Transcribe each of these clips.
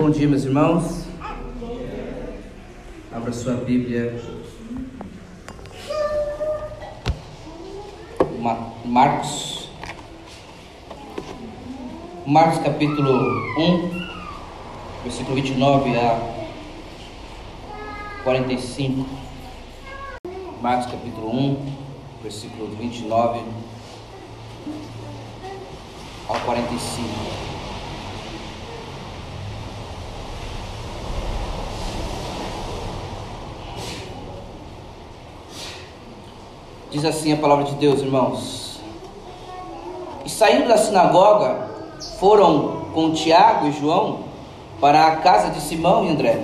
Bom dia, meus irmãos. Abra sua Bíblia. Ma- Marcos. Marcos capítulo 1, versículo 29 a 45. Marcos capítulo 1, versículo 29 ao 45. Diz assim a palavra de Deus, irmãos. E saindo da sinagoga, foram com Tiago e João para a casa de Simão e André.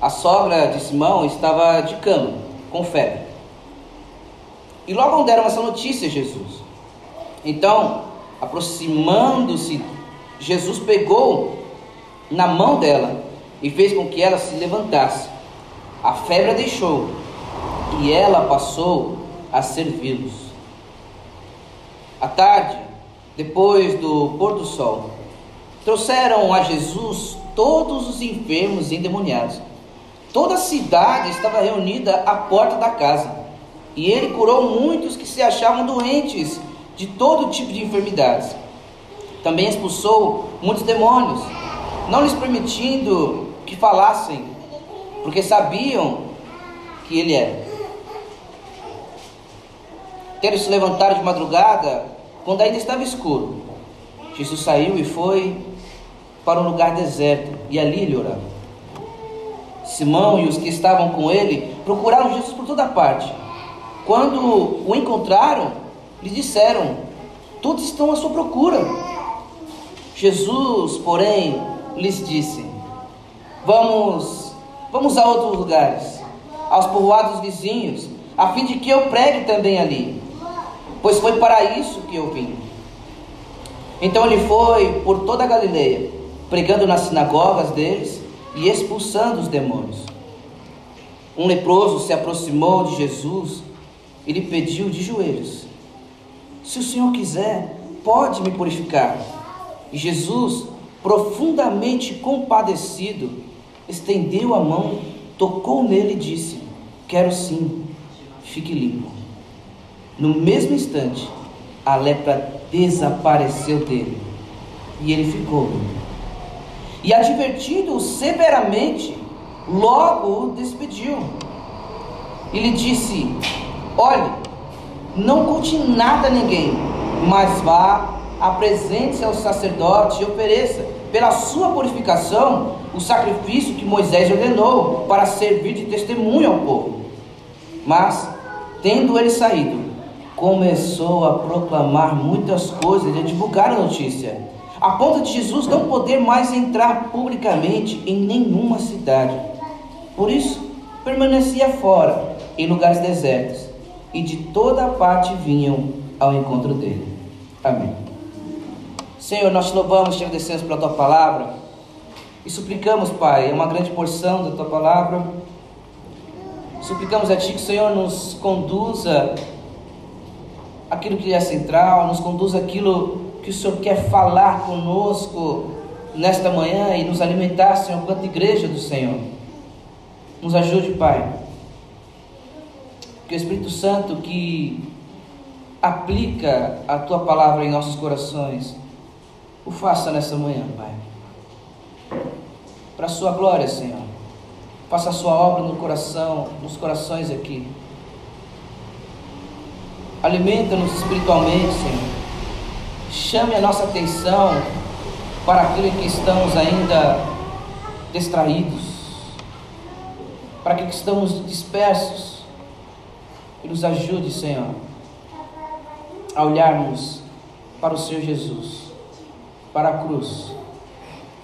A sogra de Simão estava de cama, com febre. E logo deram essa notícia a Jesus. Então, aproximando-se, Jesus pegou na mão dela e fez com que ela se levantasse. A febre a deixou e ela passou a servi-los. À tarde, depois do pôr do sol, trouxeram a Jesus todos os enfermos e endemoniados. Toda a cidade estava reunida à porta da casa, e ele curou muitos que se achavam doentes de todo tipo de enfermidades. Também expulsou muitos demônios, não lhes permitindo que falassem, porque sabiam que ele era. Tendo se levantado de madrugada, quando ainda estava escuro, Jesus saiu e foi para um lugar deserto, e ali ele orava. Simão e os que estavam com ele procuraram Jesus por toda parte. Quando o encontraram, lhe disseram: Todos estão à sua procura. Jesus, porém, lhes disse: Vamos, vamos a outros lugares, aos povoados vizinhos, a fim de que eu pregue também ali, pois foi para isso que eu vim. Então ele foi por toda a Galileia, pregando nas sinagogas deles e expulsando os demônios. Um leproso se aproximou de Jesus e lhe pediu de joelhos: Se o Senhor quiser, pode me purificar. E Jesus, profundamente compadecido, estendeu a mão, tocou nele e disse: Quero sim, fique limpo. No mesmo instante, a lepra desapareceu dele e ele ficou. E advertindo-o severamente, logo o despediu. E lhe disse: Olhe, não conte nada a ninguém, mas vá, apresente-se ao sacerdote e ofereça, pela sua purificação, o sacrifício que Moisés ordenou para servir de testemunho ao povo. Mas, tendo ele saído, começou a proclamar muitas coisas e a divulgar a notícia, a ponto de Jesus não poder mais entrar publicamente em nenhuma cidade. Por isso, permanecia fora, em lugares desertos, e de toda parte vinham ao encontro dele. Amém. Senhor, nós te louvamos, te agradecemos pela tua palavra e suplicamos, Pai, uma grande porção da tua palavra. Suplicamos a Ti que o Senhor nos conduza aquilo que é central, nos conduza aquilo que o Senhor quer falar conosco nesta manhã e nos alimentar, Senhor, quanto igreja do Senhor. Nos ajude, Pai. Que o Espírito Santo que aplica a tua palavra em nossos corações, o faça nessa manhã, Pai. Para a sua glória, Senhor. Faça a sua obra no coração, nos corações aqui. Alimenta-nos espiritualmente, Senhor. Chame a nossa atenção para aquilo que estamos ainda distraídos, para aquilo que estamos dispersos. E nos ajude, Senhor, a olharmos para o Senhor Jesus, para a cruz.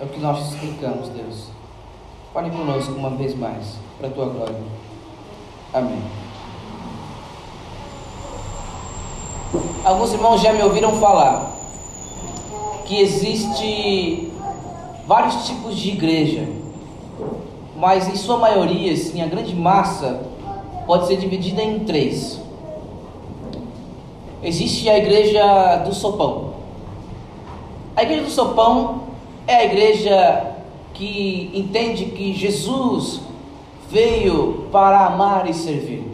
É o que nós explicamos, Deus. Fale conosco uma vez mais, para a tua glória. Amém. Alguns irmãos já me ouviram falar que existe vários tipos de igreja, mas em sua maioria, assim, a grande massa pode ser dividida em três. Existe a igreja do sopão. A igreja do sopão é a igreja que entende que Jesus veio para amar e servir.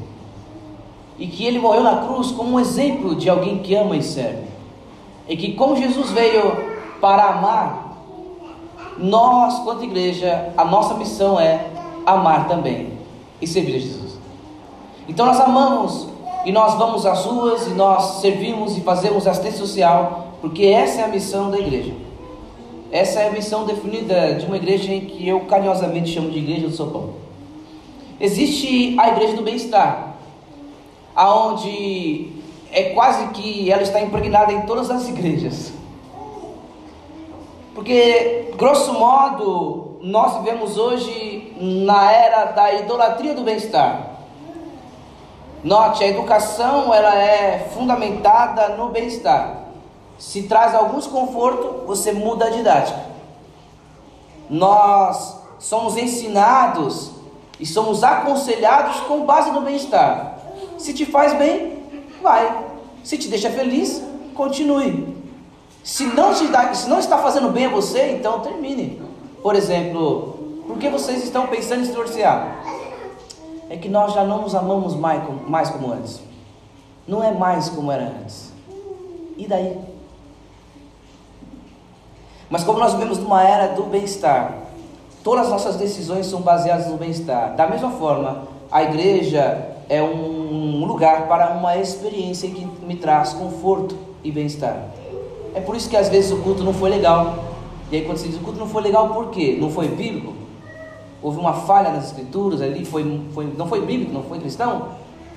E que ele morreu na cruz como um exemplo de alguém que ama e serve. E que como Jesus veio para amar, nós, quanto igreja, a nossa missão é amar também e servir a Jesus. Então nós amamos e nós vamos às ruas e nós servimos e fazemos assistência social, porque essa é a missão da igreja. Essa é a missão definida de uma igreja em que eu carinhosamente chamo de Igreja do São Paulo. Existe a igreja do bem-estar, aonde é quase que ela está impregnada em todas as igrejas. Porque, grosso modo, nós vivemos hoje na era da idolatria do bem-estar. Note, a educação ela é fundamentada no bem-estar. Se traz alguns confortos, você muda a didática. Nós somos ensinados e somos aconselhados com base no bem-estar. Se te faz bem, vai. Se te deixa feliz, continue. Se não, te dá, se não está fazendo bem a você, então termine. Por exemplo, por que vocês estão pensando em se divorciar? É que nós já não nos amamos mais, mais como antes. Não é mais como era antes. E daí? Mas como nós vivemos numa era do bem-estar, todas as nossas decisões são baseadas no bem-estar. Da mesma forma, a igreja é um lugar para uma experiência que me traz conforto e bem-estar. É por isso que às vezes o culto não foi legal. E aí quando se diz o culto não foi legal, por quê? Não foi bíblico? Houve uma falha nas escrituras ali, foi, foi, não foi bíblico, não foi cristão?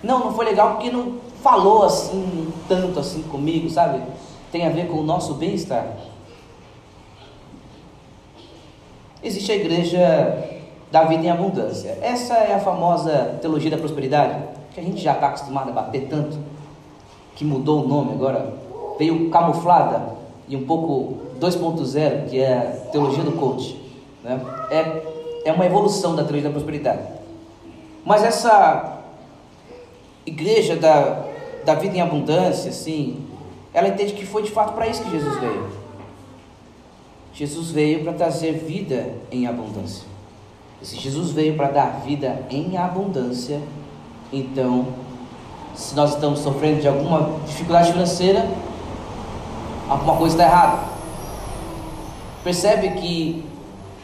Não, não foi legal porque não falou assim, tanto assim comigo, sabe? Tem a ver com o nosso bem-estar. Existe a igreja da vida em abundância. Essa é a famosa teologia da prosperidade, que a gente já está acostumado a bater tanto, que mudou o nome agora, veio camuflada e um pouco 2.0, que é a teologia do coach. Né? É, é uma evolução da teologia da prosperidade. Mas essa igreja da, da vida em abundância, assim, ela entende que foi de fato para isso que Jesus veio. Jesus veio para trazer vida em abundância. E se Jesus veio para dar vida em abundância, então, se nós estamos sofrendo de alguma dificuldade financeira, alguma coisa está errada. Percebe que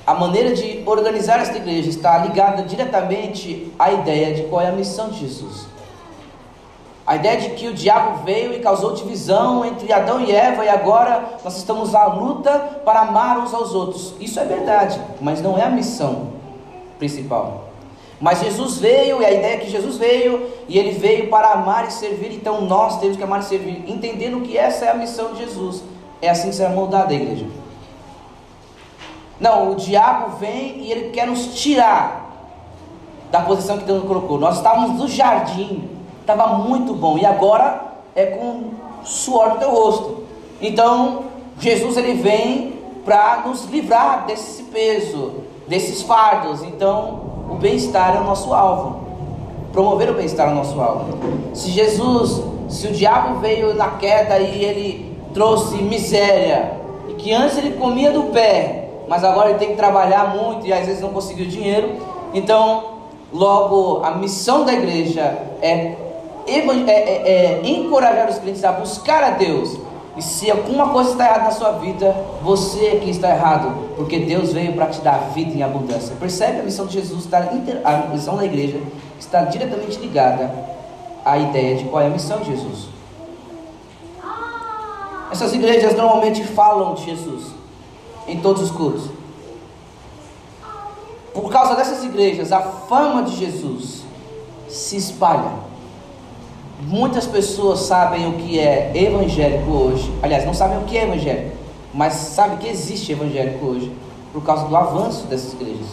a maneira de organizar esta igreja está ligada diretamente à ideia de qual é a missão de Jesus. A ideia de que o diabo veio e causou divisão entre Adão e Eva e agora nós estamos à luta para amar uns aos outros. Isso é verdade, mas não é a missão principal. Mas Jesus veio, e a ideia é que Jesus veio, e ele veio para amar e servir, então nós temos que amar e servir, entendendo que essa é a missão de Jesus. É assim que será moldada a igreja. Não, o diabo vem e ele quer nos tirar da posição que Deus nos colocou. Nós estávamos no jardim, estava muito bom, e agora é com suor no teu rosto. Então, Jesus ele vem para nos livrar desse peso, desses fardos. Então, o bem-estar é o nosso alvo. Promover o bem-estar é o nosso alvo. Se Jesus, se o diabo veio na queda e ele trouxe miséria, e que antes ele comia do pé, mas agora ele tem que trabalhar muito e às vezes não conseguiu dinheiro, então, logo, a missão da igreja é, é, é, é encorajar os crentes a buscar a Deus e se alguma coisa está errada na sua vida, você é que está errado, porque Deus veio para te dar vida em abundância. Percebe a missão de Jesus, está, a missão da igreja está diretamente ligada à ideia de qual é a missão de Jesus. Essas igrejas normalmente falam de Jesus em todos os cultos. Por causa dessas igrejas, a fama de Jesus se espalha. Muitas pessoas sabem o que é evangélico hoje. Aliás, não sabem o que é evangélico, mas sabem que existe evangélico hoje por causa do avanço dessas igrejas.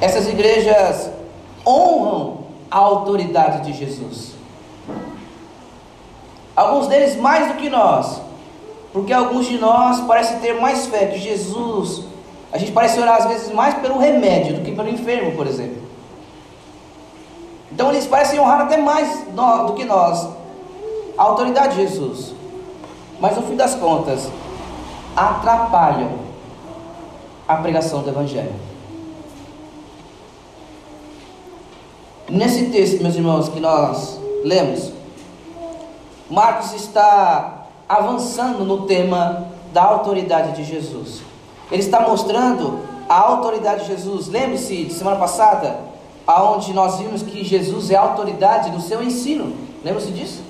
Essas igrejas honram a autoridade de Jesus. Alguns deles mais do que nós, porque alguns de nós parecem ter mais fé que Jesus. A gente parece orar às vezes mais pelo remédio do que pelo enfermo, por exemplo. Então eles parecem honrar até mais do que nós a autoridade de Jesus. Mas no fim das contas, atrapalham a pregação do Evangelho. Nesse texto, meus irmãos, que nós lemos, Marcos está avançando no tema da autoridade de Jesus. Ele está mostrando a autoridade de Jesus. Lembre-se de semana passada, aonde nós vimos que Jesus é autoridade no seu ensino. Lembra-se disso?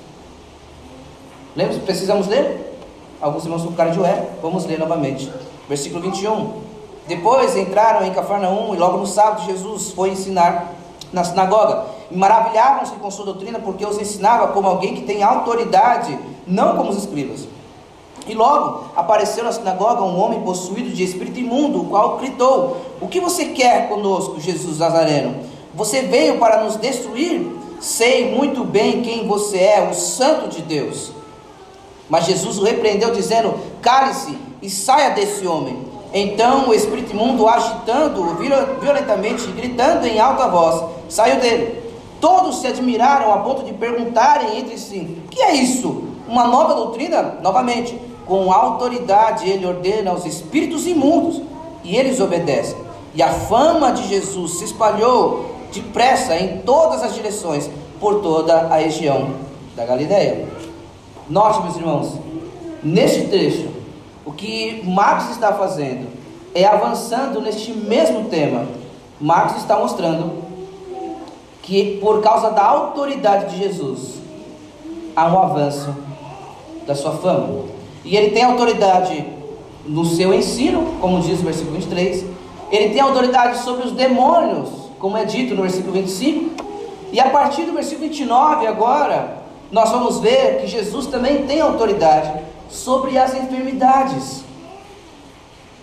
Lembra? Precisamos ler? Alguns irmãos cara de ué. Vamos ler novamente. Versículo 21. Depois entraram em Cafarnaum e logo no sábado Jesus foi ensinar na sinagoga. E maravilhavam-se com sua doutrina porque os ensinava como alguém que tem autoridade, não como os escribas. E logo apareceu na sinagoga um homem possuído de espírito imundo, o qual gritou: O que você quer conosco, Jesus Nazareno? Você veio para nos destruir? Sei muito bem quem você é, o Santo de Deus. Mas Jesus o repreendeu, dizendo: Cale-se e saia desse homem. Então o espírito imundo, agitando-o violentamente, gritando em alta voz, saiu dele. Todos se admiraram a ponto de perguntarem entre si: Que é isso? Uma nova doutrina? Novamente, com autoridade ele ordena aos espíritos imundos e eles obedecem. E a fama de Jesus se espalhou depressa em todas as direções por toda a região da Galileia. Note, meus irmãos, neste trecho, o que Marcos está fazendo é avançando neste mesmo tema. Marcos está mostrando que por causa da autoridade de Jesus há um avanço da sua fama. E ele tem autoridade no seu ensino, como diz o versículo 23. Ele tem autoridade sobre os demônios, como é dito no versículo 25. E a partir do versículo 29 agora, nós vamos ver que Jesus também tem autoridade sobre as enfermidades.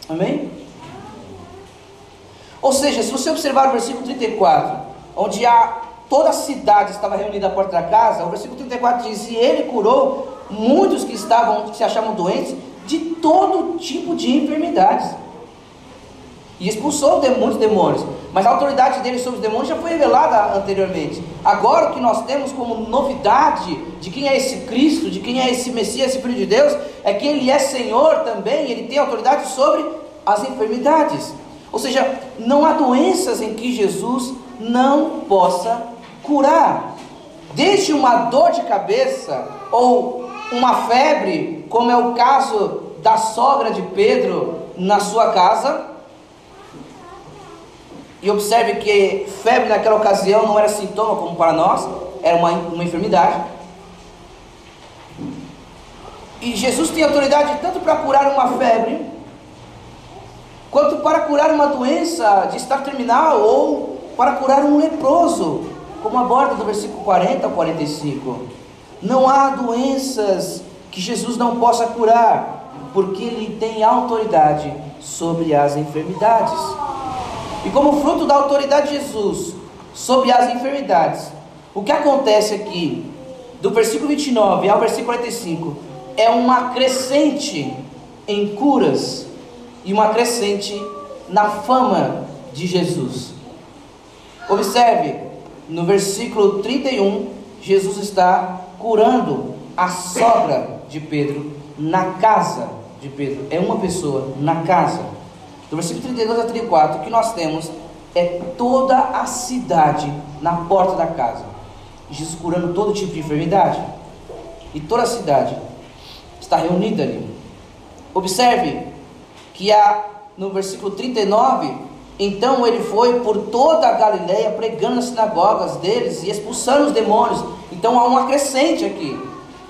Amém? Ou seja, se você observar o versículo 34, onde a, toda a cidade estava reunida à porta da casa, o versículo 34 diz: E ele curou muitos que estavam, que se achavam doentes, de todo tipo de enfermidades e expulsou muitos demônios. Mas a autoridade dele sobre os demônios já foi revelada anteriormente. Agora o que nós temos como novidade de quem é esse Cristo, de quem é esse Messias, esse Filho de Deus, é que ele é Senhor também, ele tem autoridade sobre as enfermidades. Ou seja, não há doenças em que Jesus não possa curar. Desde uma dor de cabeça ou uma febre, como é o caso da sogra de Pedro na sua casa, e observe que febre naquela ocasião não era sintoma como para nós, era uma, uma enfermidade. E Jesus tem autoridade tanto para curar uma febre, quanto para curar uma doença de estado terminal, ou para curar um leproso, como aborda do versículo 40 ao 45. Não há doenças que Jesus não possa curar, porque Ele tem autoridade sobre as enfermidades. E como fruto da autoridade de Jesus sobre as enfermidades, o que acontece aqui, do versículo 29 ao versículo 45, é uma crescente em curas e uma crescente na fama de Jesus. Observe, no versículo 31, Jesus está curando a sogra de Pedro na casa de Pedro. É uma pessoa na casa do versículo 32 a 34, o que nós temos é toda a cidade na porta da casa. Jesus curando todo tipo de enfermidade. E toda a cidade está reunida ali. Observe que há, no versículo 39, então ele foi por toda a Galileia pregando nas sinagogas deles e expulsando os demônios. Então há uma crescente aqui.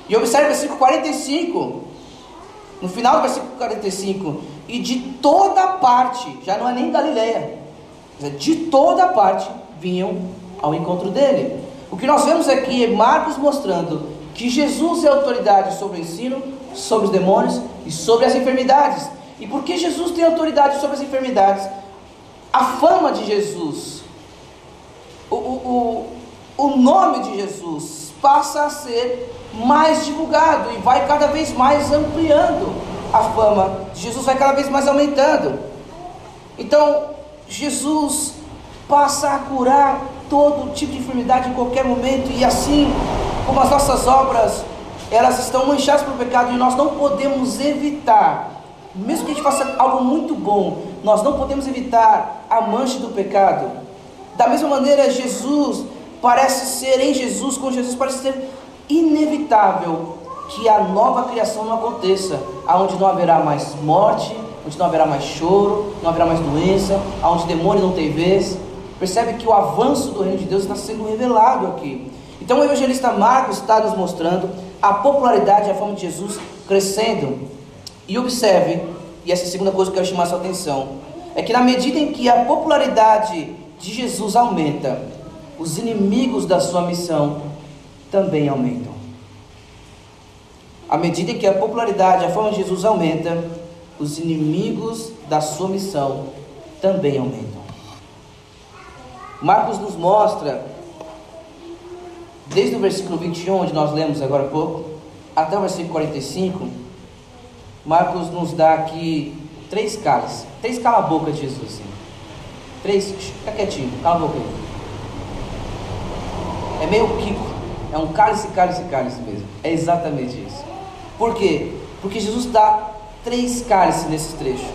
E observe o versículo 45. No final do versículo 45, e de toda parte, já não é nem Galileia, de toda parte vinham ao encontro dele. O que nós vemos aqui é Marcos mostrando que Jesus é autoridade sobre o ensino, sobre os demônios e sobre as enfermidades. E porque Jesus tem autoridade sobre as enfermidades, a fama de Jesus, o, o, o, o nome de Jesus passa a ser mais divulgado e vai cada vez mais ampliando a fama de Jesus, vai cada vez mais aumentando. Então, Jesus passa a curar todo tipo de enfermidade em qualquer momento, e assim como as nossas obras elas estão manchadas pelo pecado e nós não podemos evitar, mesmo que a gente faça algo muito bom, nós não podemos evitar a mancha do pecado. Da mesma maneira, Jesus parece ser em Jesus, com Jesus parece ser inevitável que a nova criação não aconteça, aonde não haverá mais morte, onde não haverá mais choro, não haverá mais doença, aonde demônio não tem vez. Percebe que o avanço do reino de Deus está sendo revelado aqui. Então o evangelista Marcos está nos mostrando a popularidade e a fama de Jesus crescendo. E observe, e essa é a segunda coisa que eu quero chamar a sua atenção, é que na medida em que a popularidade de Jesus aumenta, os inimigos da sua missão também aumentam. À medida que a popularidade, a fama de Jesus aumenta, os inimigos da sua missão também aumentam. Marcos nos mostra, desde o versículo 21, onde nós lemos agora há pouco, até o versículo 45, Marcos nos dá aqui três cálices, três cala-boca de Jesus. Assim. Três, fica quietinho, cala a boca aí. É meio Kiko, é um cálice, cálice, cálice mesmo. É exatamente isso. Por quê? Porque Jesus dá três cálices nesses trechos.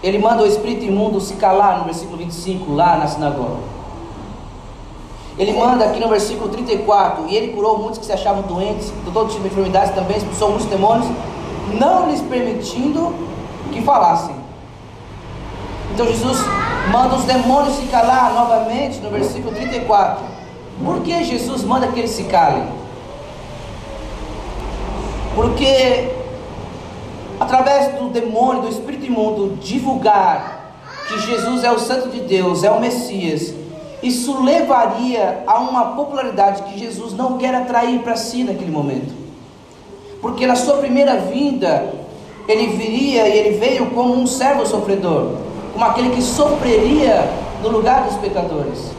Ele manda o espírito imundo se calar no versículo 25, lá na sinagoga. Ele manda aqui no versículo 34, e ele curou muitos que se achavam doentes, de todo tipo de enfermidades também, expulsou muitos demônios, não lhes permitindo que falassem. Então Jesus manda os demônios se calar novamente no versículo 34. Por que Jesus manda que eles se calem? Porque através do demônio, do espírito imundo, divulgar que Jesus é o Santo de Deus, é o Messias, isso levaria a uma popularidade que Jesus não quer atrair para si naquele momento. Porque na sua primeira vinda, ele viria e ele veio como um servo sofredor, como aquele que sofreria no lugar dos pecadores.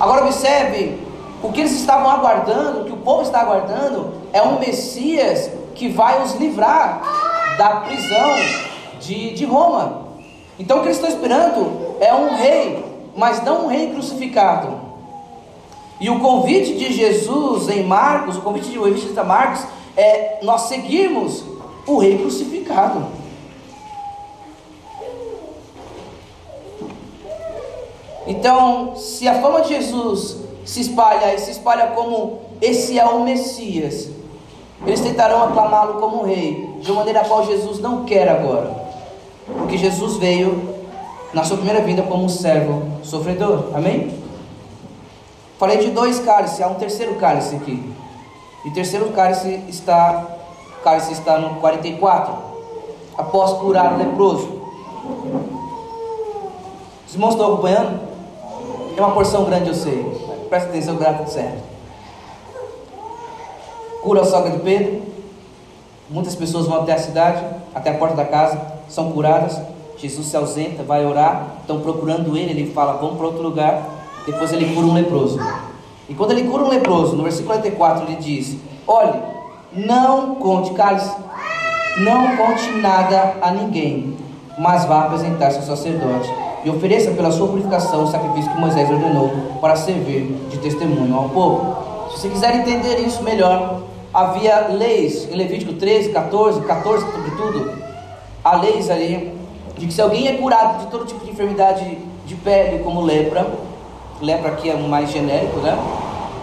Agora observe, o que eles estavam aguardando, o que o povo está aguardando, é um Messias que vai os livrar da prisão de, de Roma. Então o que eles estão esperando é um rei, mas não um rei crucificado. E o convite de Jesus em Marcos, o convite de evangelista Marcos, é nós seguirmos o rei crucificado. Então, se a fama de Jesus se espalha e se espalha como esse é o Messias, eles tentarão aclamá-lo como rei, de uma maneira a qual Jesus não quer agora. Porque Jesus veio na sua primeira vinda como um servo sofredor. Amém? Falei de dois cálices, há um terceiro cálice aqui. E o terceiro cálice está, cálice está no 44. Após curar o leproso. Os irmãos estão acompanhando? É uma porção grande, eu sei. Presta atenção que tudo certo cura a sogra de Pedro. Muitas pessoas vão até a cidade, até a porta da casa, são curadas. Jesus se ausenta, vai orar, estão procurando ele, ele fala, vamos para outro lugar. Depois ele cura um leproso. E quando ele cura um leproso, no versículo 44, ele diz: Olhe, não conte cálice, não conte nada a ninguém, mas vá apresentar-se ao sacerdote e ofereça pela sua purificação o sacrifício que Moisés ordenou para servir de testemunho ao povo. Se você quiser entender isso melhor, havia leis em Levítico 13, 14, 14 sobretudo, há leis ali de que se alguém é curado de todo tipo de enfermidade de pele, como lepra, lepra aqui é mais genérico, né?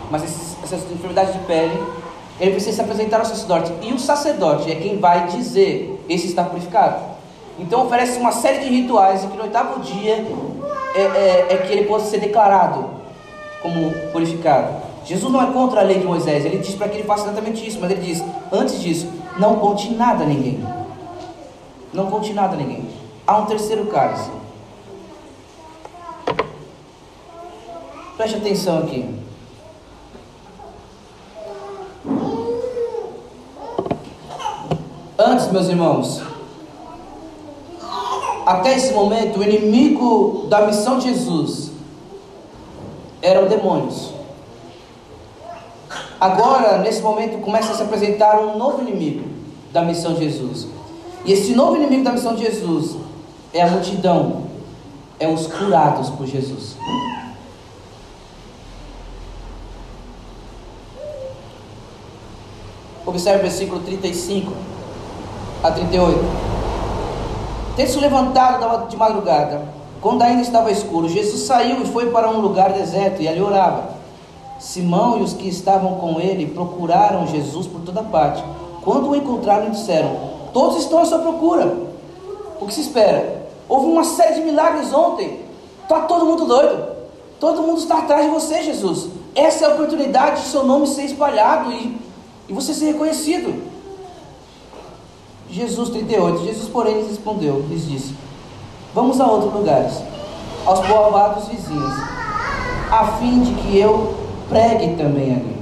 Mas essas enfermidades de pele, ele precisa se apresentar ao sacerdote. E o sacerdote é quem vai dizer: esse está purificado. Então oferece uma série de rituais e que no oitavo dia é, é, é que ele possa ser declarado como purificado. Jesus não é contra a lei de Moisés, ele diz para que ele faça exatamente isso, mas ele diz: antes disso, não conte nada a ninguém. Não conte nada a ninguém. Há um terceiro cálice. Preste atenção aqui. Antes, meus irmãos, até esse momento, o inimigo da missão de Jesus eram demônios. Agora, nesse momento, começa a se apresentar um novo inimigo da missão de Jesus. E esse novo inimigo da missão de Jesus é a multidão, é os curados por Jesus. Observe o versículo 35 a 38. Tendo se levantado de madrugada, quando ainda estava escuro, Jesus saiu e foi para um lugar deserto e ali orava. Simão e os que estavam com ele procuraram Jesus por toda parte. Quando o encontraram, disseram: Todos estão à sua procura. O que se espera? Houve uma série de milagres ontem. Está todo mundo doido. Todo mundo está atrás de você, Jesus. Essa é a oportunidade de seu nome ser espalhado e, e você ser reconhecido. Jesus 38. Jesus, porém, lhes respondeu, lhes disse: Vamos a outros lugares, aos povoados vizinhos, a fim de que eu pregue também ali,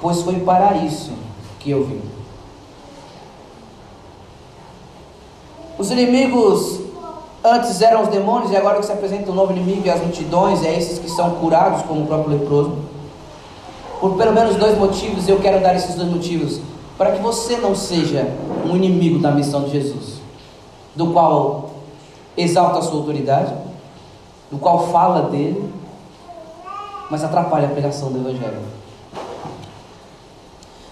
pois foi para isso que eu vim. Os inimigos antes eram os demônios e agora que se apresenta um novo inimigo e as multidões, é esses que são curados, como o próprio leproso. Por pelo menos dois motivos, eu quero dar esses dois motivos, para que você não seja um inimigo da missão de Jesus, do qual exalta a sua autoridade, do qual fala dele, mas atrapalha a pregação do Evangelho.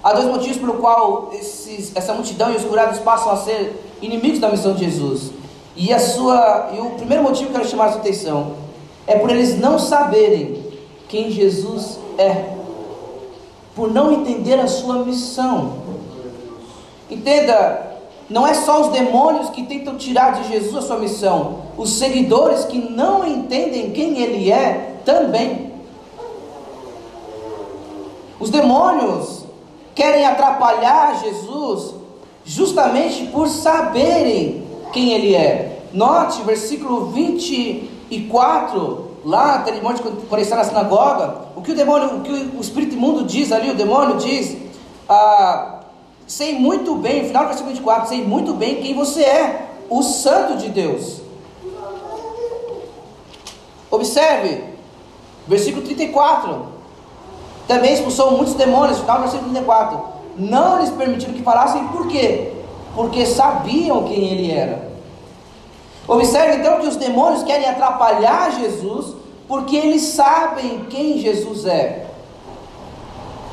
Há dois motivos pelo qual esses, essa multidão e os curados passam a ser inimigos da missão de Jesus. E a sua e o primeiro motivo que eu quero chamar a sua atenção é por eles não saberem quem Jesus é, por não entender a sua missão. Entenda, não é só os demônios que tentam tirar de Jesus a sua missão, os seguidores que não entendem quem ele é também. Os demônios querem atrapalhar Jesus justamente por saberem quem ele é. Note, versículo 24, lá, testemunho quando está na sinagoga, o que o demônio, o que o espírito imundo diz ali, o demônio diz, ah, sei muito bem, final do versículo 24, sei muito bem quem você é, o santo de Deus. Observe, versículo 34, também expulsou muitos demônios, final do versículo 34, não lhes permitiram que falassem, por quê? Porque sabiam quem ele era. Observe então que os demônios querem atrapalhar Jesus, porque eles sabem quem Jesus é.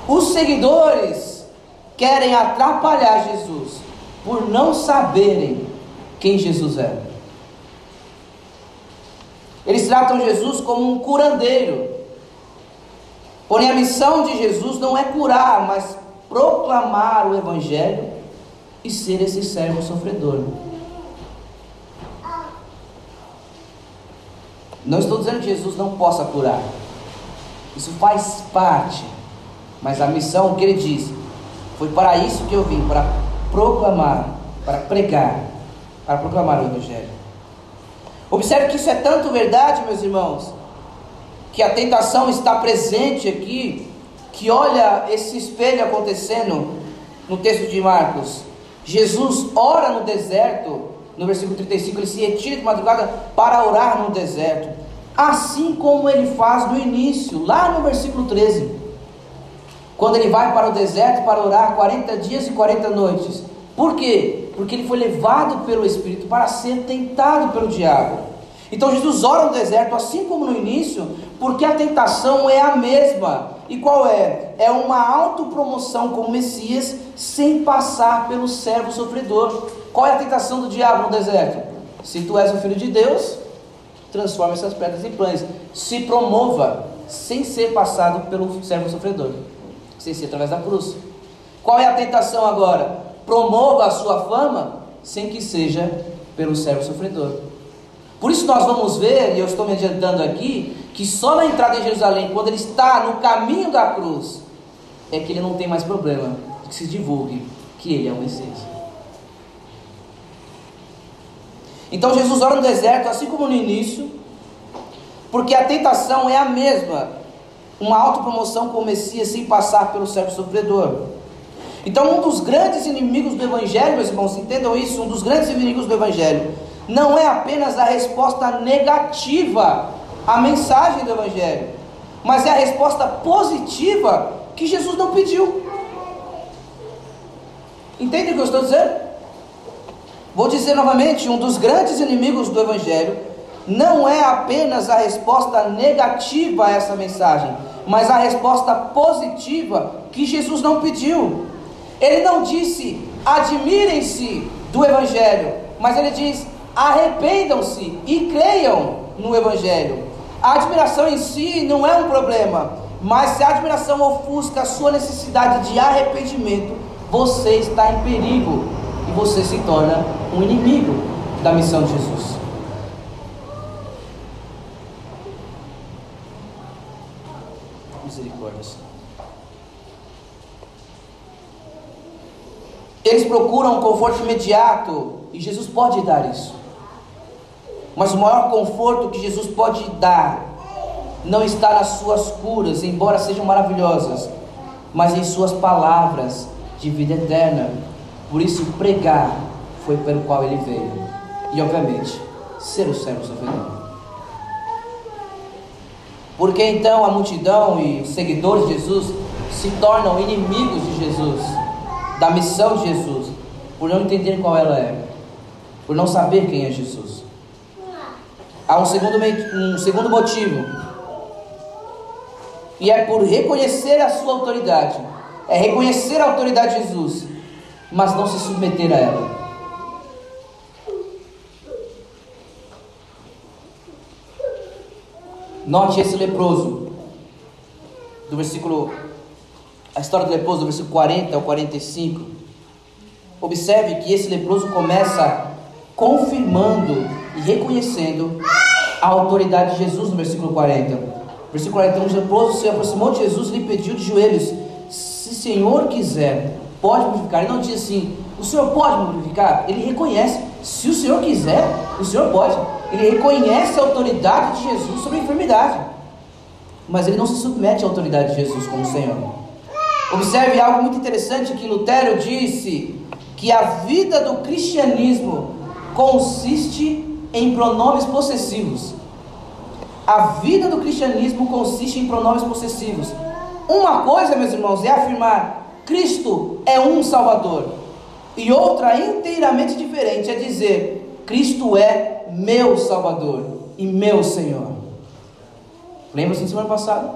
Os seguidores querem atrapalhar Jesus, por não saberem quem Jesus é. Eles tratam Jesus como um curandeiro. Porém, a missão de Jesus não é curar, mas proclamar o Evangelho e ser esse servo sofredor. Não estou dizendo que Jesus não possa curar. Isso faz parte. Mas a missão que ele diz foi para isso que eu vim, para proclamar, para pregar, para proclamar o Evangelho. Observe que isso é tanto verdade, meus irmãos, que a tentação está presente aqui, que olha esse espelho acontecendo no texto de Marcos. Jesus ora no deserto, no versículo 35, ele se retira de madrugada para orar no deserto, assim como ele faz no início, lá no versículo 13, quando ele vai para o deserto para orar 40 dias e 40 noites. Por quê? Porque ele foi levado pelo Espírito para ser tentado pelo diabo. Então Jesus ora no deserto, assim como no início, porque a tentação é a mesma. E qual é? É uma autopromoção como Messias sem passar pelo servo sofredor. Qual é a tentação do diabo no deserto? Se tu és o filho de Deus, transforma essas pedras em pães. Se promova sem ser passado pelo servo sofredor, sem ser através da cruz. Qual é a tentação agora? Promova a sua fama sem que seja pelo servo sofredor. Por isso nós vamos ver, e eu estou me adiantando aqui, que só na entrada em Jerusalém, quando ele está no caminho da cruz, é que ele não tem mais problema que se divulgue que ele é o Messias. Então Jesus ora no deserto, assim como no início, porque a tentação é a mesma, uma autopromoção com o Messias sem passar pelo servo sofredor. Então, um dos grandes inimigos do Evangelho, meus irmãos, entendam isso, um dos grandes inimigos do Evangelho não é apenas a resposta negativa à mensagem do Evangelho, mas é a resposta positiva que Jesus não pediu. Entende o que eu estou dizendo? Vou dizer novamente: um dos grandes inimigos do Evangelho não é apenas a resposta negativa a essa mensagem, mas a resposta positiva que Jesus não pediu. Ele não disse admirem-se do Evangelho, mas ele diz arrependam-se e creiam no Evangelho. A admiração em si não é um problema, mas se a admiração ofusca a sua necessidade de arrependimento, você está em perigo e você se torna um inimigo da missão de Jesus. Misericórdia, Senhor. Eles procuram um conforto imediato e Jesus pode dar isso. Mas o maior conforto que Jesus pode dar não está nas suas curas, embora sejam maravilhosas, mas em suas palavras de vida eterna. Por isso, pregar foi pelo qual ele veio. E, obviamente, ser o servo sofredor. Porque então a multidão e seguidores de Jesus se tornam inimigos de Jesus, da missão de Jesus, por não entender qual ela é, por não saber quem é Jesus. Há um segundo, um segundo motivo, e é por reconhecer a sua autoridade, é reconhecer a autoridade de Jesus, mas não se submeter a ela. Note esse leproso, do versículo, a história do leproso, do versículo 40 ao 45. Observe que esse leproso começa confirmando e reconhecendo a autoridade de Jesus no versículo 40. Versículo 41, o leproso se aproximou de Jesus e lhe pediu de joelhos, se o Senhor quiser, pode purificar. Ele não diz assim, o Senhor pode me purificar? Ele reconhece, se o Senhor quiser, o Senhor pode. Ele reconhece a autoridade de Jesus sobre a enfermidade. Mas ele não se submete à autoridade de Jesus como Senhor. Observe algo muito interessante que Lutero disse: que a vida do cristianismo consiste em pronomes possessivos. A vida do cristianismo consiste em pronomes possessivos. Uma coisa, meus irmãos, é afirmar Cristo é um Salvador. E outra inteiramente diferente é dizer Cristo é meu Salvador e meu Senhor. Lembra-se de semana passada?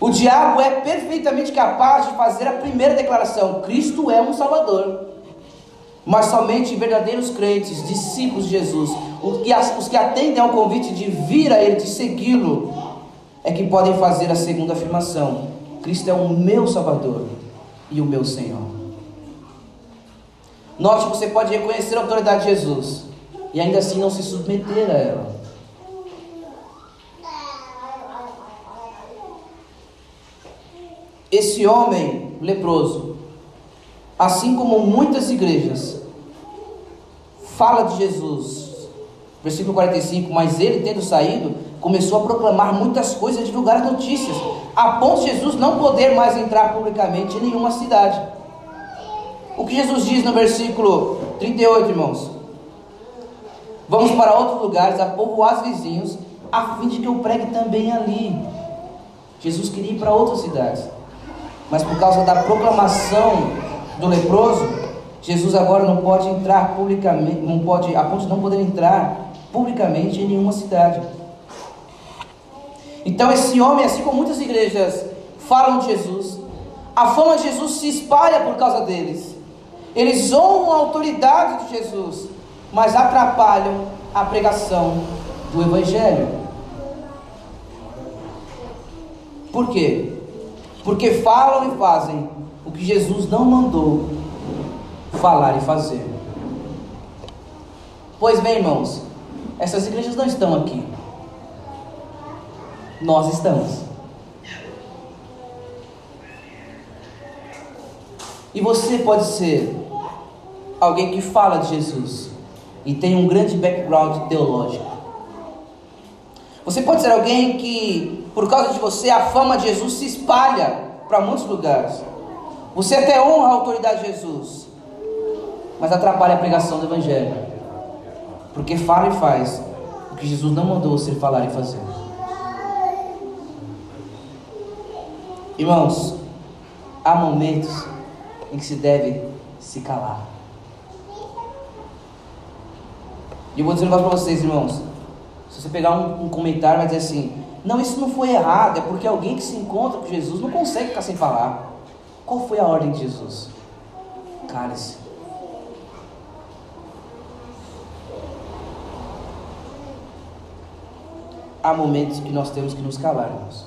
O diabo é perfeitamente capaz de fazer a primeira declaração: Cristo é um Salvador. Mas somente verdadeiros crentes, discípulos de Jesus, os que atendem ao convite de vir a Ele, de segui-lo, é que podem fazer a segunda afirmação: Cristo é o meu Salvador e o meu Senhor. Note que você pode reconhecer a autoridade de Jesus, e ainda assim não se submeter a ela. Esse homem leproso, assim como muitas igrejas, fala de Jesus, versículo 45, mas ele tendo saído, começou a proclamar muitas coisas divulgar as notícias, a ponto de Jesus não poder mais entrar publicamente em nenhuma cidade. O que Jesus diz no versículo 38, irmãos? Vamos para outros lugares, a povoar vizinhos, a fim de que eu pregue também ali. Jesus queria ir para outras cidades, mas por causa da proclamação do leproso, Jesus agora não pode entrar publicamente, não pode, a ponto de não poder entrar publicamente em nenhuma cidade. Então esse homem, assim como muitas igrejas falam de Jesus, a fama de Jesus se espalha por causa deles. Eles honram a autoridade de Jesus, mas atrapalham a pregação do Evangelho. Por quê? Porque falam e fazem o que Jesus não mandou falar e fazer. Pois bem, irmãos, essas igrejas não estão aqui. Nós estamos. E você pode ser alguém que fala de Jesus, e tem um grande background teológico. Você pode ser alguém que, por causa de você, a fama de Jesus se espalha para muitos lugares. Você até honra a autoridade de Jesus, mas atrapalha a pregação do Evangelho, porque fala e faz o que Jesus não mandou você falar e fazer. Irmãos, há momentos em que se deve se calar. E eu vou dizer um negócio para vocês, irmãos. Se você pegar um, um comentário, vai dizer assim: não, isso não foi errado, é porque alguém que se encontra com Jesus não consegue ficar sem falar. Qual foi a ordem de Jesus? Cálice. Há momentos que nós temos que nos calarmos.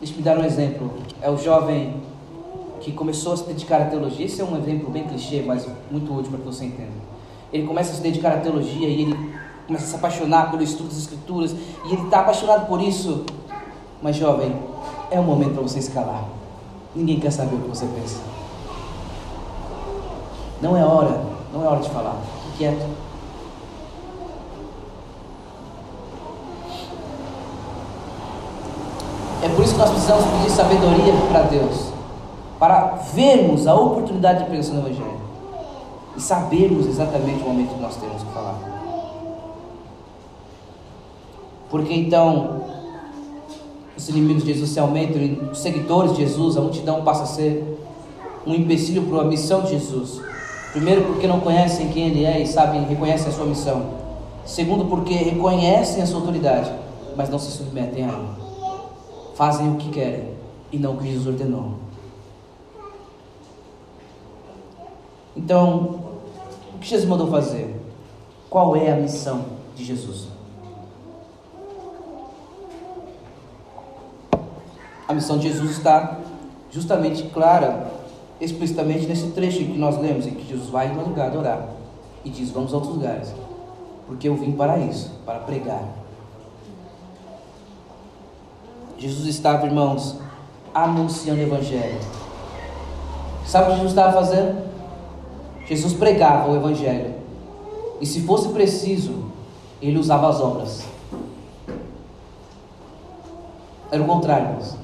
Deixa eu dar um exemplo. É o jovem que começou a se dedicar à teologia. Esse é um exemplo bem clichê, mas muito útil para que você entenda. Ele começa a se dedicar à teologia e ele começa a se apaixonar pelo estudo das escrituras. E ele está apaixonado por isso. Mas jovem, é o momento para você escalar. Ninguém quer saber o que você pensa. Não é hora, não é hora de falar. Fique quieto. É por isso que nós precisamos pedir sabedoria para Deus, para vermos a oportunidade de pregação do Evangelho e sabermos exatamente o momento que nós temos que falar. Porque então os inimigos de Jesus se aumentam os seguidores de Jesus, a multidão passa a ser um empecilho para a missão de Jesus. Primeiro, porque não conhecem quem Ele é e sabem, reconhecem a sua missão. Segundo, porque reconhecem a sua autoridade, mas não se submetem a ela fazem o que querem e não o que Jesus ordenou. Então, o que Jesus mandou fazer? Qual é a missão de Jesus? A missão de Jesus está justamente clara, explicitamente nesse trecho que nós lemos, em que Jesus vai em um lugar adorar e diz: Vamos a outros lugares, porque eu vim para isso, para pregar Jesus estava, irmãos, anunciando o Evangelho. Sabe o que Jesus estava fazendo? Jesus pregava o Evangelho. E se fosse preciso, ele usava as obras. Era o contrário, irmãos.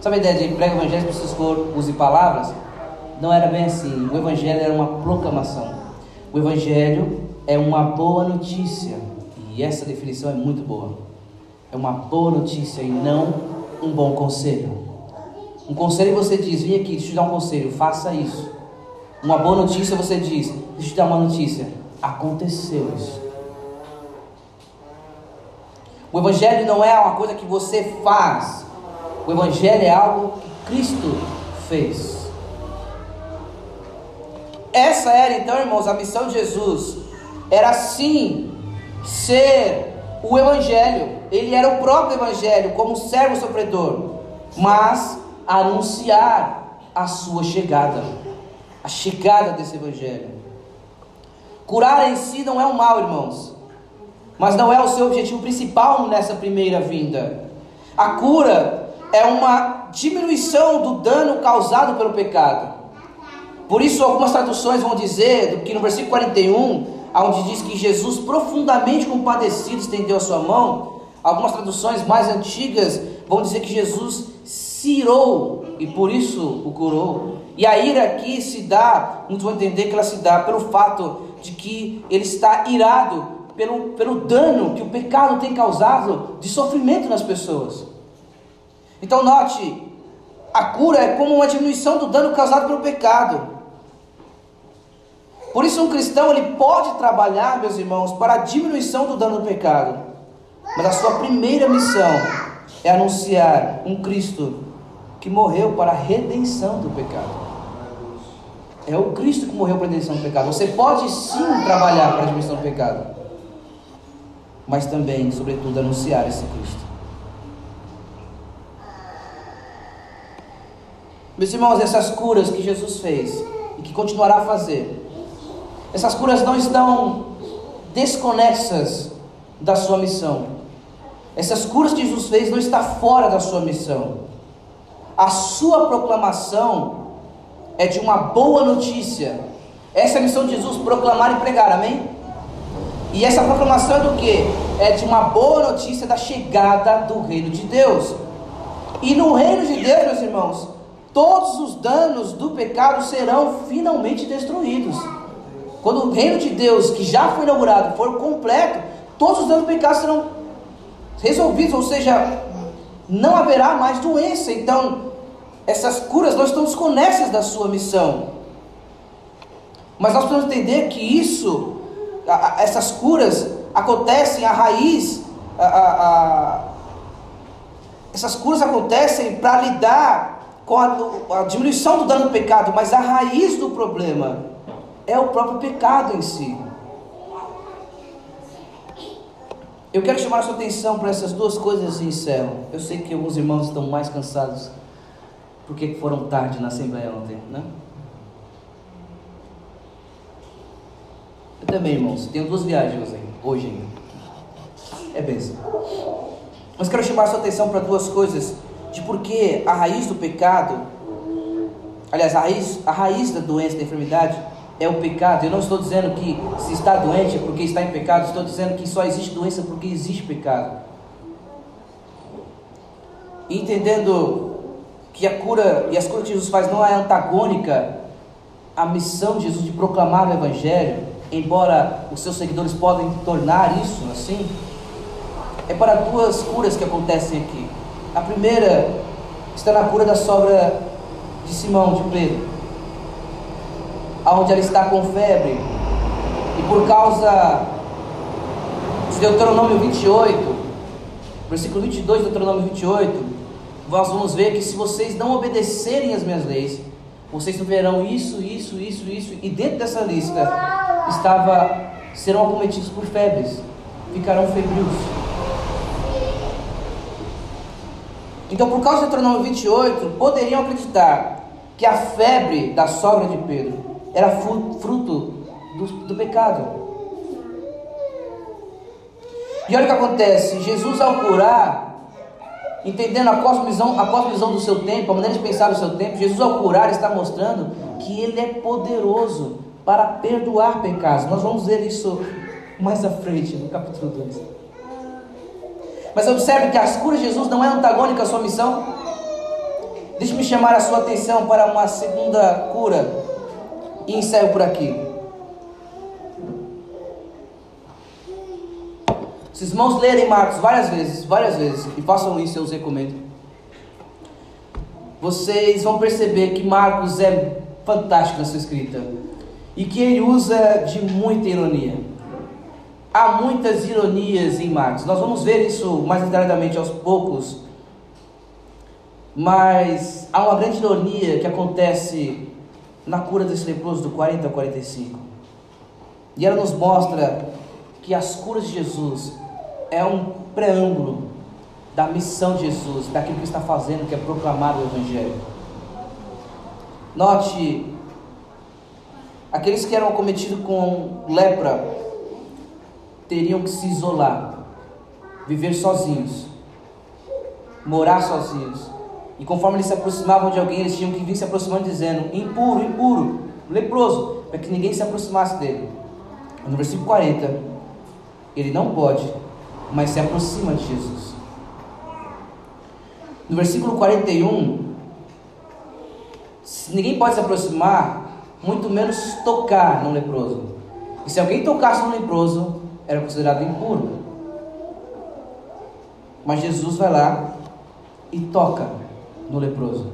Sabe a ideia de prega o Evangelho, se for use palavras? Não era bem assim. O Evangelho era uma proclamação. O Evangelho é uma boa notícia. E essa definição é muito boa é uma boa notícia e não um bom conselho. Um conselho você diz, vem aqui, deixa eu te dar um conselho, faça isso. Uma boa notícia você diz, deixa eu te dar uma notícia, aconteceu isso. O Evangelho não é uma coisa que você faz, o Evangelho é algo que Cristo fez. Essa era então, irmãos, a missão de Jesus. Era sim ser o Evangelho ele era o próprio Evangelho, como servo sofredor, mas anunciar a sua chegada, a chegada desse Evangelho. Curar em si não é um mal, irmãos, mas não é o seu objetivo principal nessa primeira vinda. A cura é uma diminuição do dano causado pelo pecado. Por isso, algumas traduções vão dizer que no versículo 41, onde diz que Jesus, profundamente compadecido, estendeu a sua mão, Algumas traduções mais antigas vão dizer que Jesus cirou e por isso o curou. E a ira aqui se dá, muitos vão entender que ela se dá pelo fato de que ele está irado pelo, pelo dano que o pecado tem causado de sofrimento nas pessoas. Então note, a cura é como uma diminuição do dano causado pelo pecado. Por isso um cristão ele pode trabalhar, meus irmãos, para a diminuição do dano do pecado. Mas a sua primeira missão é anunciar um Cristo que morreu para a redenção do pecado. É o Cristo que morreu para a redenção do pecado. Você pode sim trabalhar para a diminuição do pecado, mas também, sobretudo, anunciar esse Cristo. Meus irmãos, essas curas que Jesus fez e que continuará a fazer, essas curas não estão desconexas da sua missão. Essas curas que Jesus fez não está fora da sua missão. A sua proclamação é de uma boa notícia. Essa é a missão de Jesus, proclamar e pregar, amém? E essa proclamação é do que? É de uma boa notícia da chegada do reino de Deus. E no reino de Deus, meus irmãos, todos os danos do pecado serão finalmente destruídos. Quando o reino de Deus, que já foi inaugurado, for completo, todos os danos do pecado serão resolvidos, ou seja, não haverá mais doença. Então, essas curas não estão desconexas da sua missão. Mas nós precisamos entender que isso, essas curas acontecem a raiz, a, a, essas curas acontecem para lidar a, diminuição do dano do pecado, mas a raiz do problema é o próprio pecado em si. Eu quero chamar a sua atenção para essas duas coisas e encerro. Eu sei que alguns irmãos estão mais cansados porque foram tarde na Assembleia ontem, né? Eu também, irmãos, tenho duas viagens hoje ainda. É benção. Mas quero chamar a sua atenção para duas coisas de porque a raiz do pecado, aliás, a raiz, a raiz da doença, da enfermidade, é o pecado. Eu não estou dizendo que se está doente é porque está em pecado, estou dizendo que só existe doença porque existe pecado. E entendendo que a cura e as curas que Jesus faz não é antagônica à missão de Jesus de proclamar o Evangelho, embora os seus seguidores podem tornar isso assim, é para duas curas que acontecem aqui. A primeira está na cura da sobra de Simão, de Pedro, onde ela está com febre, e por causa de Deuteronômio 28, versículo 22 de Deuteronômio 28, nós vamos ver que se vocês não obedecerem às minhas leis, vocês verão isso, isso, isso, isso, e dentro dessa lista estava serão acometidos por febres, ficarão febrios. Então, por causa do Deuteronômio 28, poderiam acreditar que a febre da sogra de Pedro era fruto do, do pecado. E olha o que acontece: Jesus, ao curar, entendendo a cosmovisão, a cosmovisão do seu tempo, a maneira de pensar do seu tempo, Jesus, ao curar, está mostrando que ele é poderoso para perdoar pecados. Nós vamos ver isso mais à frente, no capítulo 2. Mas observe que as curas de Jesus não é antagônica à sua missão. Deixe-me chamar a sua atenção para uma segunda cura e encerro por aqui. Se os irmãos lerem Marcos várias vezes, várias vezes, e façam isso, eu os recomendo. Vocês vão perceber que Marcos é fantástico na sua escrita e que ele usa de muita ironia. Há muitas ironias em Marcos. Nós vamos ver isso mais detalhadamente aos poucos. Mas há uma grande ironia que acontece na cura desse leproso do 40 ao 45. E ela nos mostra que as curas de Jesus é um preâmbulo da missão de Jesus, daquilo que está fazendo, que é proclamar o Evangelho. Note, aqueles que eram acometidos com lepra teriam que se isolar, viver sozinhos, morar sozinhos. E conforme eles se aproximavam de alguém, eles tinham que vir se aproximando dizendo: impuro, impuro, leproso, para que ninguém se aproximasse dele. No versículo 40, ele não pode, mas se aproxima de Jesus. No versículo 41, ninguém pode se aproximar, muito menos tocar no leproso. E se alguém tocasse no leproso, era considerado impuro. Mas Jesus vai lá e toca no leproso.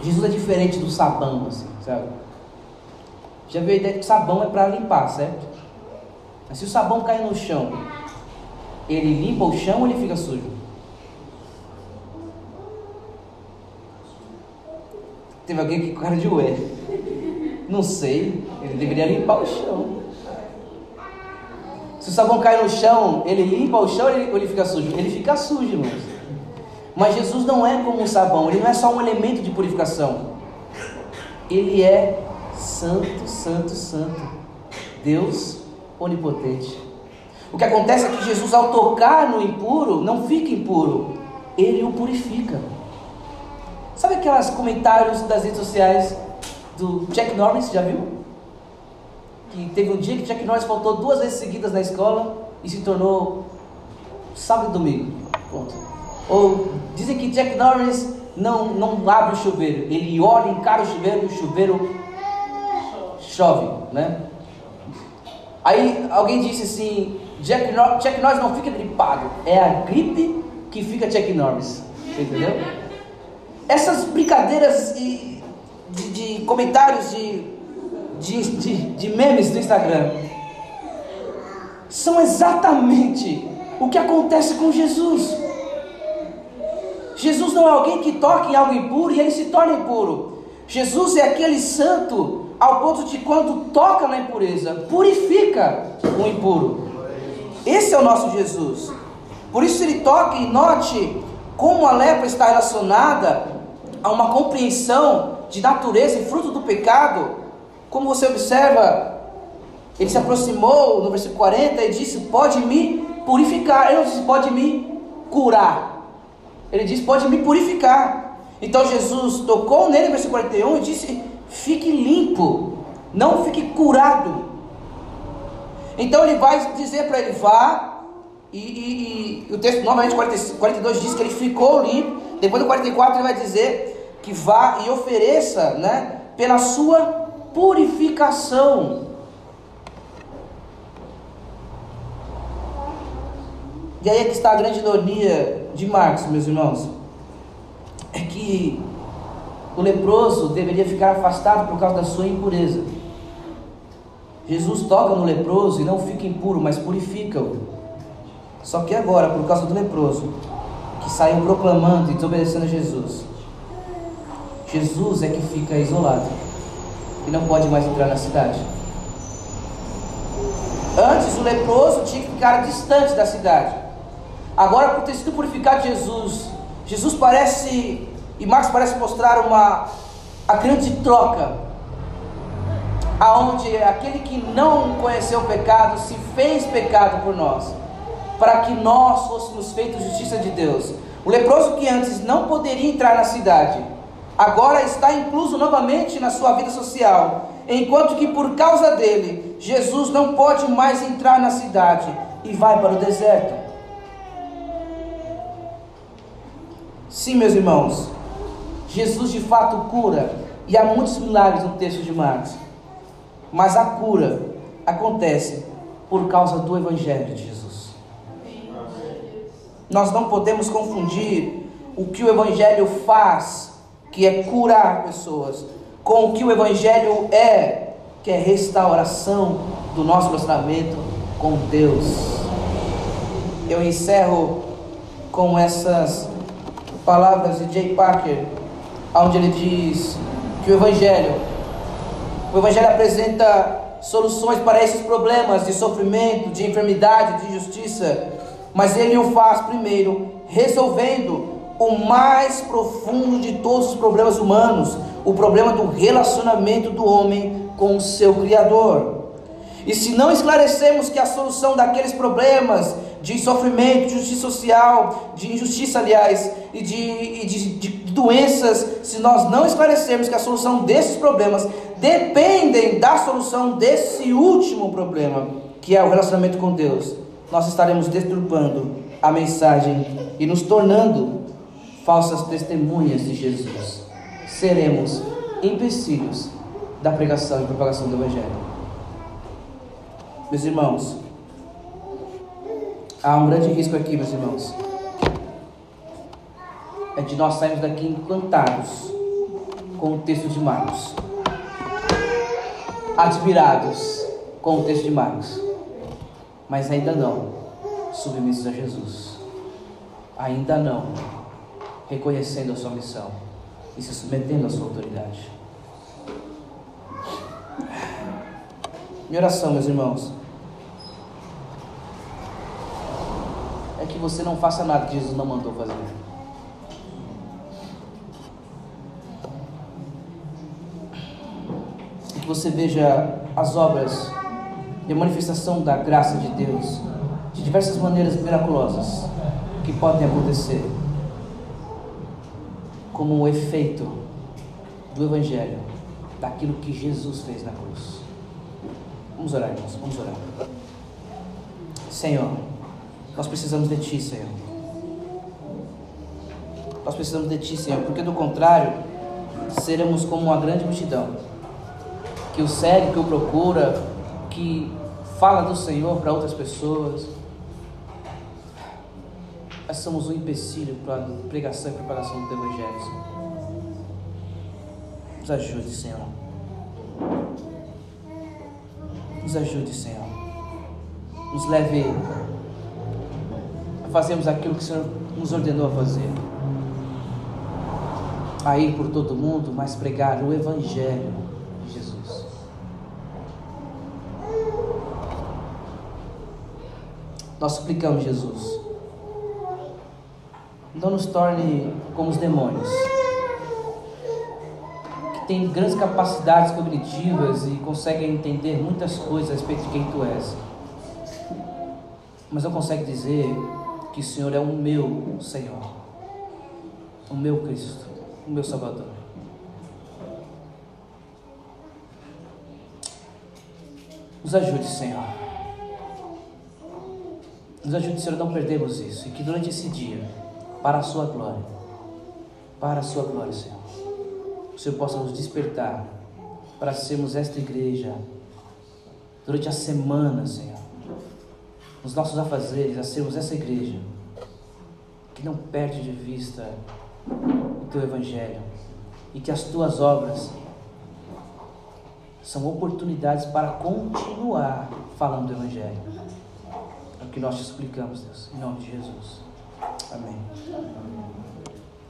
Jesus é diferente do sabão, assim, sabe? Já viu a ideia que sabão é para limpar, certo? Mas se o sabão cair no chão, ele limpa o chão ou ele fica sujo? Teve alguém que com cara de ué. Não sei, ele deveria limpar o chão. Se o sabão cai no chão, ele limpa o chão ou ele, ele fica sujo? Ele fica sujo, irmãos. Mas Jesus não é como um sabão, ele não é só um elemento de purificação. Ele é santo, santo, santo. Deus onipotente. O que acontece é que Jesus, ao tocar no impuro, não fica impuro, ele o purifica. Sabe aqueles comentários das redes sociais do Jack Norris, já viu? Que teve um dia que Jack Norris faltou duas vezes seguidas na escola e se tornou sábado e domingo. Pronto. Ou dizem que Jack Norris não, não abre o chuveiro, ele olha, encara o chuveiro e o chuveiro chove, né? Aí alguém disse assim, Jack, Nor Jack Norris não fica gripado, é a gripe que fica Jack Norris, entendeu? Essas brincadeiras e de, de comentários de, de, de, de memes do Instagram são exatamente o que acontece com Jesus. Jesus não é alguém que toca em algo impuro e ele se torna impuro. Jesus é aquele santo ao ponto de quando toca na impureza, purifica o impuro. Esse é o nosso Jesus. Por isso ele toca e note como a lepra está relacionada a uma compreensão de natureza e fruto do pecado. Como você observa, ele se aproximou no versículo 40 e disse: Pode me purificar. Ele não disse: Pode me curar. Ele disse: Pode me purificar. Então Jesus tocou nele no versículo 41 e disse: Fique limpo, não fique curado. Então ele vai dizer para ele: Vá, e, e, e, o texto novamente 42 diz que ele ficou limpo. Depois do 44 ele vai dizer que vá e ofereça, né, pela sua purificação. E aí é que está a grande ironia de Marcos, meus irmãos é que o leproso deveria ficar afastado por causa da sua impureza. Jesus toca no leproso e não fica impuro, mas purifica-o. Só que agora, por causa do leproso, que saiu proclamando e desobedecendo a Jesus, Jesus é que fica isolado e não pode mais entrar na cidade. Antes o leproso tinha que ficar distante da cidade. Agora, por ter sido purificado Jesus Jesus parece, e Marcos parece mostrar uma a grande troca, aonde aquele que não conheceu o pecado se fez pecado por nós, para que nós fôssemos feitos justiça de Deus. O leproso que antes não poderia entrar na cidade, agora está incluso novamente na sua vida social, enquanto que por causa dele, Jesus não pode mais entrar na cidade e vai para o deserto. Sim, meus irmãos, Jesus de fato cura, e há muitos milagres no texto de Marcos, mas a cura acontece por causa do Evangelho de Jesus. Nós não podemos confundir o que o Evangelho faz, que é curar pessoas, com o que o Evangelho é, que é restauração do nosso relacionamento com Deus. Eu encerro com essas palavras de Jay Parker, onde ele diz que o Evangelho, o Evangelho apresenta soluções para esses problemas de sofrimento, de enfermidade, de injustiça, mas ele o faz primeiro resolvendo o mais profundo de todos os problemas humanos, o problema do relacionamento do homem com o seu Criador. E se não esclarecermos que a solução daqueles problemas de sofrimento, de justiça social, de injustiça, aliás, e de, de, de doenças, se nós não esclarecermos que a solução desses problemas dependem da solução desse último problema, que é o relacionamento com Deus, nós estaremos deturpando a mensagem e nos tornando falsas testemunhas de Jesus. Seremos empecilhos da pregação e propagação do Evangelho. Meus irmãos, há um grande risco aqui, meus irmãos. É de nós sairmos daqui encantados com o texto de Marcos, admirados com o texto de Marcos, mas ainda não submissos a Jesus, ainda não reconhecendo a sua missão e se submetendo à sua autoridade. Minha oração, meus irmãos, é que você não faça nada que Jesus não mandou fazer. Que você veja as obras e a manifestação da graça de Deus de diversas maneiras miraculosas que podem acontecer como o efeito do Evangelho, daquilo que Jesus fez na cruz. Vamos orar, irmãos, vamos orar. Senhor, nós precisamos de Ti, Senhor. Nós precisamos de Ti, Senhor, porque do contrário, seremos como uma grande multidão que o segue, que o procura, que fala do Senhor para outras pessoas. Nós somos um empecilho para a pregação e propagação do Evangelho. Senhor. Nos ajude, Senhor. Nos ajude, Senhor. Nos leve a fazermos aquilo que o Senhor nos ordenou a fazer. a ir por todo mundo, mas pregar o Evangelho de Jesus. Nós suplicamos, Jesus, não nos torne como os demônios, que têm grandes capacidades cognitivas e conseguem entender muitas coisas a respeito de quem Tu és, mas não conseguem dizer que o Senhor é o meu Senhor, o meu Cristo, o meu Salvador. Nos ajude, Senhor. Nos ajude, Senhor, a não perdermos isso. E que durante esse dia, para a Sua glória, para a Sua glória, Senhor, o Senhor possa nos despertar para sermos esta igreja durante a semana, Senhor, nos nossos afazeres, a sermos essa igreja que não perde de vista o Teu Evangelho e que as Tuas obras são oportunidades para continuar falando do Evangelho. É o que nós te explicamos, Deus, em nome de Jesus. Amém.